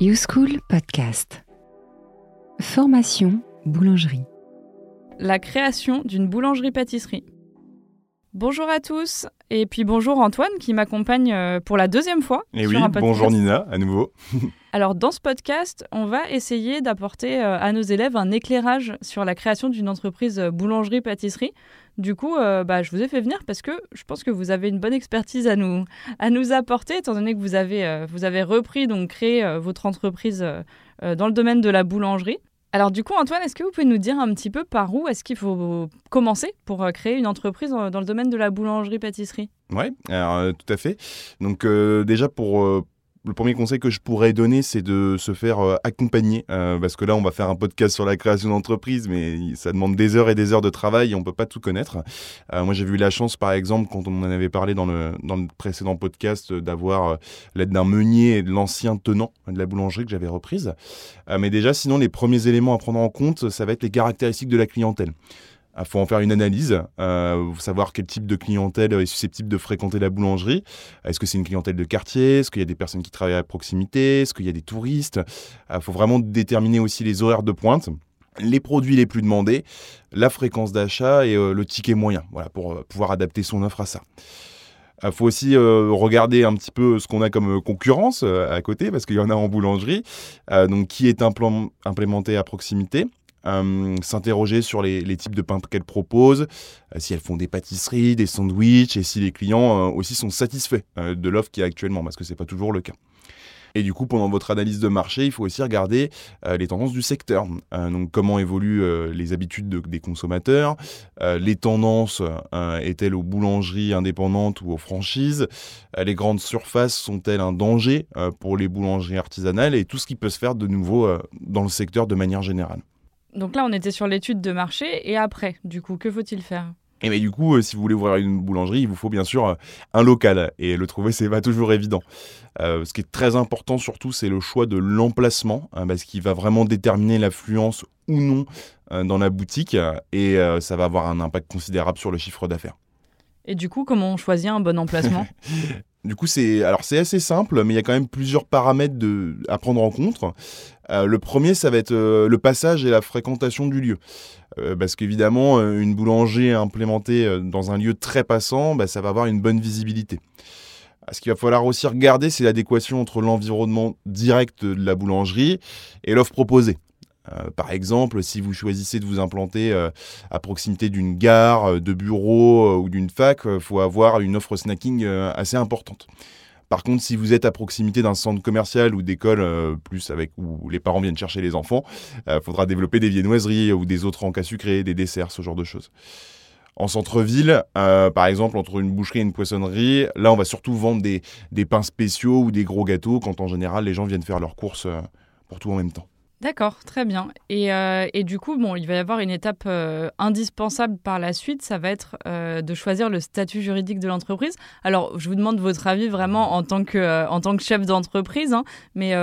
YouSchool Podcast. Formation boulangerie. La création d'une boulangerie-pâtisserie. Bonjour à tous, et puis bonjour Antoine qui m'accompagne euh, pour la deuxième fois. Et sur oui, un bonjour Nina, à nouveau. Alors dans ce podcast, on va essayer d'apporter euh, à nos élèves un éclairage sur la création d'une entreprise euh, boulangerie-pâtisserie. Du coup, euh, bah, je vous ai fait venir parce que je pense que vous avez une bonne expertise à nous, à nous apporter, étant donné que vous avez, euh, vous avez repris, donc créé euh, votre entreprise dans le domaine de la boulangerie. Alors du coup, Antoine, est-ce que vous pouvez nous dire un petit peu par où est-ce qu'il faut commencer pour euh, créer une entreprise dans le domaine de la boulangerie-pâtisserie? Alors, euh, tout à fait. Donc euh, déjà pour le premier conseil que je pourrais donner, c'est de se faire euh, accompagner, euh, parce que là, on va faire un podcast sur la création d'entreprise, mais ça demande des heures et des heures de travail et on peut pas tout connaître. Euh, moi, j'ai eu la chance, par exemple, quand on en avait parlé dans le, dans le précédent podcast, d'avoir l'aide d'un meunier et de l'ancien tenant de la boulangerie que j'avais reprise. Mais déjà, sinon, les premiers éléments à prendre en compte, ça va être les caractéristiques de la clientèle. Il faut en faire une analyse, euh, savoir quel type de clientèle est susceptible de fréquenter la boulangerie. Est-ce que c'est une clientèle de quartier? Est-ce qu'il y a des personnes qui travaillent à proximité? Est-ce qu'il y a des touristes? Il faut vraiment déterminer aussi les horaires de pointe les produits les plus demandés, la fréquence d'achat et euh, le ticket moyen, pour euh, pouvoir adapter son offre à ça. Il faut aussi regarder un petit peu ce qu'on a comme concurrence à côté, parce qu'il y en a en boulangerie. Donc, qui est implé- implémenté à proximité euh, S'interroger sur les, types de pain qu'elles proposent, euh, si elles font des pâtisseries, des sandwichs, et si les clients euh, aussi sont satisfaits de l'offre qui est actuellement, parce que c'est pas toujours le cas. Et du coup, pendant votre analyse de marché, il faut aussi regarder les tendances du secteur. Donc, comment évoluent les habitudes de- des consommateurs, les tendances est-elles aux boulangeries indépendantes ou aux franchises, les grandes surfaces sont-elles un danger pour les boulangeries artisanales et tout ce qui peut se faire de nouveau dans le secteur de manière générale. Donc là, on était sur l'étude de marché, et après, du coup, que faut-il faire? Et mais du coup, euh, si vous voulez ouvrir une boulangerie, il vous faut bien sûr euh, un local. Et le trouver, c'est pas toujours évident. Euh, ce qui est très important surtout, c'est le choix de l'emplacement, hein, parce qu'il va vraiment déterminer l'affluence ou non dans la boutique. Et ça va avoir un impact considérable sur le chiffre d'affaires. Et du coup, comment on choisit un bon emplacement? Du coup, c'est alors c'est assez simple, mais il y a quand même plusieurs paramètres à prendre en compte. Euh, le premier, ça va être euh, le passage et la fréquentation du lieu. Euh, parce qu'évidemment, une boulangerie implémentée dans un lieu très passant, bah, ça va avoir une bonne visibilité. Ce qu'il va falloir aussi regarder, c'est l'adéquation entre l'environnement direct de la boulangerie et l'offre proposée. Euh, par exemple, si vous choisissez de vous implanter euh, à proximité d'une gare, euh, de bureau euh, ou d'une fac, il faut avoir une offre snacking assez importante. Par contre, si vous êtes à proximité d'un centre commercial ou d'école, plus avec où les parents viennent chercher les enfants, il faudra développer des viennoiseries ou des autres encas sucrés, des desserts, ce genre de choses. En centre-ville, par exemple, entre une boucherie et une poissonnerie, là, on va surtout vendre des, pains spéciaux ou des gros gâteaux, quand en général, les gens viennent faire leurs courses pour tout en même temps. D'accord, très bien. Et, euh, et du coup, bon, il va y avoir une étape euh, indispensable par la suite, ça va être euh, de choisir le statut juridique de l'entreprise. Alors, je vous demande votre avis vraiment en tant que, chef d'entreprise, hein, mais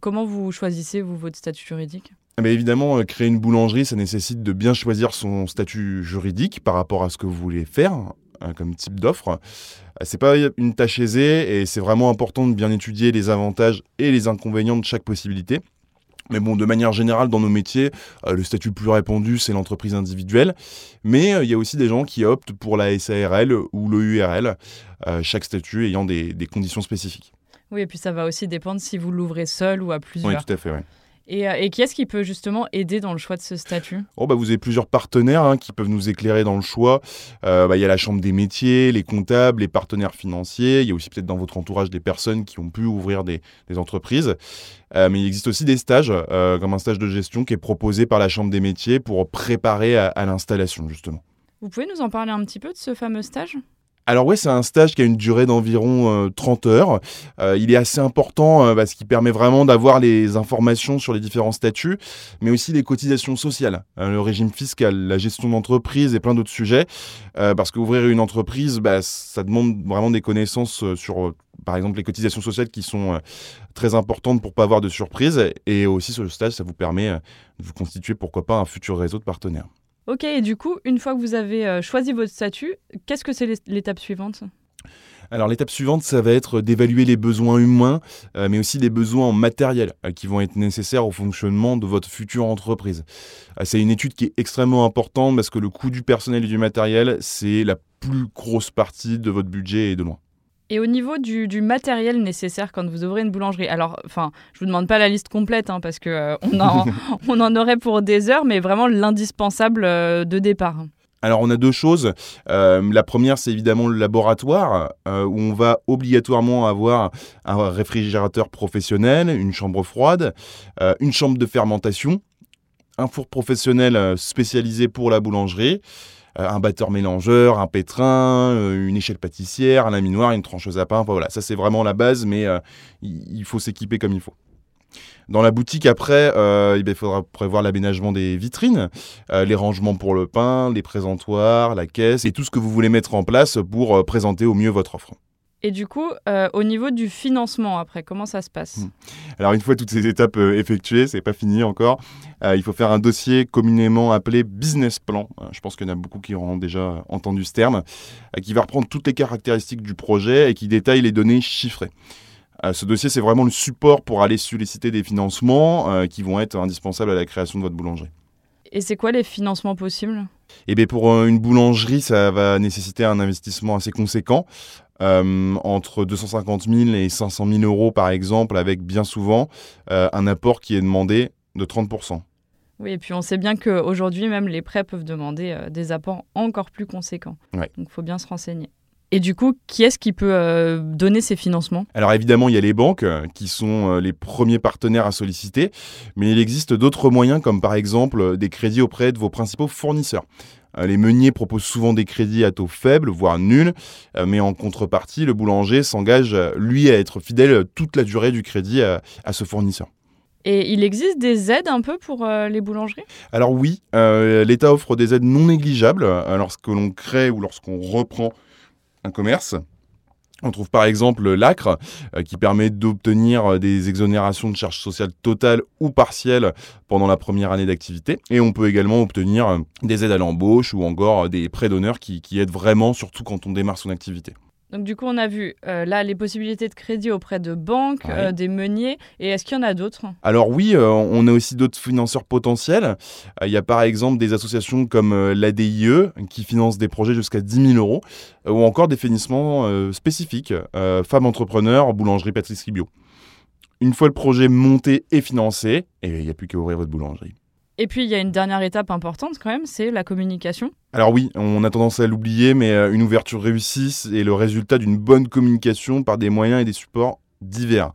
comment vous choisissez, vous, votre statut juridique? Mais évidemment, euh, créer une boulangerie, ça nécessite de bien choisir son statut juridique par rapport à ce que vous voulez faire hein, comme type d'offre. C'est pas une tâche aisée et c'est vraiment important de bien étudier les avantages et les inconvénients de chaque possibilité. Mais bon, de manière générale, dans nos métiers, euh, le statut le plus répandu, c'est l'entreprise individuelle. Mais euh, il y a aussi des gens qui optent pour la SARL ou le URL, euh, chaque statut ayant des, des conditions spécifiques. Oui, et puis ça va aussi dépendre si vous l'ouvrez seul ou à Oui, plusieurs. tout à fait, ouais. Et, euh, et qui est-ce qui peut justement aider dans le choix de ce statut? Oh, bah, vous avez plusieurs partenaires hein, qui peuvent nous éclairer dans le choix. Euh, bah, Il y a la chambre des métiers, les comptables, les partenaires financiers. Il y a aussi peut-être dans votre entourage des personnes qui ont pu ouvrir des, des entreprises. Euh, mais il existe aussi des stages, euh, comme un stage de gestion qui est proposé par la chambre des métiers pour préparer à, à l'installation, justement. Vous pouvez nous en parler un petit peu de ce fameux stage? Alors ouais, c'est un stage qui a une durée d'environ euh, 30 heures. Euh, il est assez important euh, parce qu'il permet vraiment d'avoir les informations sur les différents statuts, mais aussi les cotisations sociales, hein, le régime fiscal, la gestion d'entreprise et plein d'autres sujets. Euh, parce qu'ouvrir une entreprise, bah, ça demande vraiment des connaissances euh, sur, euh, par exemple, les cotisations sociales qui sont euh, très importantes pour pas avoir de surprise. Et aussi sur le stage, ça vous permet euh, de vous constituer, pourquoi pas, un futur réseau de partenaires. Ok, et du coup, une fois que vous avez euh, choisi votre statut, qu'est-ce que c'est l'é- l'étape suivante? Alors l'étape suivante, ça va être d'évaluer les besoins humains, euh, mais aussi les besoins en matériel euh, qui vont être nécessaires au fonctionnement de votre future entreprise. C'est une étude qui est extrêmement importante parce que le coût du personnel et du matériel, c'est la plus grosse partie de votre budget et de loin. Et au niveau du, du, matériel nécessaire quand vous ouvrez une boulangerie, alors, enfin, je vous demande pas la liste complète hein, parce que euh, on, en, on, en, aurait pour des heures, mais vraiment l'indispensable euh, de départ. Alors on a deux choses. Euh, la première, c'est évidemment le laboratoire, euh, où on va obligatoirement avoir un réfrigérateur professionnel, une chambre froide, euh, une chambre de fermentation, un four professionnel spécialisé pour la boulangerie, un batteur mélangeur, un pétrin, une échelle pâtissière, un laminoir, une trancheuse à pain. Voilà, ça c'est vraiment la base, mais il faut s'équiper comme il faut. Dans la boutique, après, euh, il faudra prévoir l'aménagement des vitrines, euh, les rangements pour le pain, les présentoirs, la caisse et tout ce que vous voulez mettre en place pour euh, présenter au mieux votre offre. Et du coup, euh, au niveau du financement, après, comment ça se passe mmh. Alors, une fois toutes ces étapes euh, effectuées, c'est pas fini encore. Euh, il faut faire un dossier communément appelé business plan. je pense qu'il y en a beaucoup qui auront déjà entendu ce terme, qui va reprendre toutes les caractéristiques du projet et qui détaille les données chiffrées. Euh, ce dossier, c'est vraiment le support pour aller solliciter des financements euh, qui vont être indispensables à la création de votre boulangerie. Et c'est quoi les financements possibles? Eh bien, pour euh, une boulangerie, ça va nécessiter un investissement assez conséquent, entre 250 000 et 500 000 euros par exemple, avec bien souvent un apport qui est demandé de 30% oui, et puis on sait bien qu'aujourd'hui, même les prêts peuvent demander des apports encore plus conséquents. Ouais. Donc il faut bien se renseigner. Et du coup, qui est-ce qui peut euh, donner ces financements? Alors évidemment, il y a les banques euh, qui sont euh, les premiers partenaires à solliciter, mais il existe d'autres moyens comme par exemple des crédits auprès de vos principaux fournisseurs. Les meuniers proposent souvent des crédits à taux faibles, voire nuls, mais en contrepartie, le boulanger s'engage, lui, à être fidèle toute la durée du crédit à, ce fournisseur. Et il existe des aides un peu pour les boulangeries? Alors oui, l'État offre des aides non négligeables lorsque l'on crée ou lorsqu'on reprend un commerce. On trouve par exemple l'ACRE euh, qui permet d'obtenir des exonérations de charges sociales totales ou partielles pendant la première année d'activité. Et on peut également obtenir euh, des aides à l'embauche ou encore des prêts d'honneur qui aident vraiment, surtout quand on démarre son activité. Donc du coup, on a vu euh, là les possibilités de crédit auprès de banques, euh, des meuniers. Et est-ce qu'il y en a d'autres? Alors oui, euh, on a aussi d'autres financeurs potentiels. Il y a par exemple des associations comme l'ADIE qui financent des projets jusqu'à 10 000 euros, ou encore des financements spécifiques, femmes entrepreneurs, boulangerie, pâtisserie bio. Une fois le projet monté et financé, eh il n'y a plus qu'à ouvrir votre boulangerie. Et puis, il y a une dernière étape importante quand même, c'est la communication. Alors oui, on a tendance à l'oublier, mais euh, une ouverture réussie est le résultat d'une bonne communication par des moyens et des supports divers.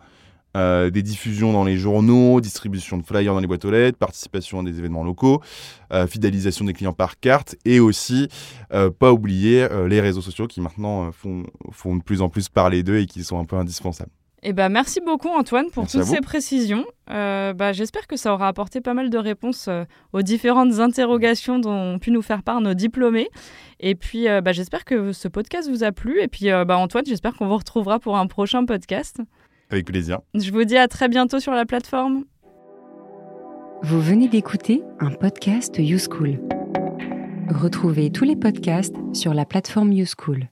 Euh, des diffusions dans les journaux, distribution de flyers dans les boîtes aux lettres, participation à des événements locaux, euh, fidélisation des clients par carte et aussi, pas oublier, les réseaux sociaux qui maintenant font, font de plus en plus parler d'eux et qui sont un peu indispensables. Eh ben, merci beaucoup Antoine pour toutes ces précisions. Euh, bah, J'espère que ça aura apporté pas mal de réponses euh, aux différentes interrogations dont ont pu nous faire part nos diplômés. Et puis euh, bah, j'espère que ce podcast vous a plu. Et puis bah, Antoine, j'espère qu'on vous retrouvera pour un prochain podcast. Avec plaisir. Je vous dis à très bientôt sur la plateforme. Vous venez d'écouter un podcast YouSchool. Retrouvez tous les podcasts sur la plateforme YouSchool.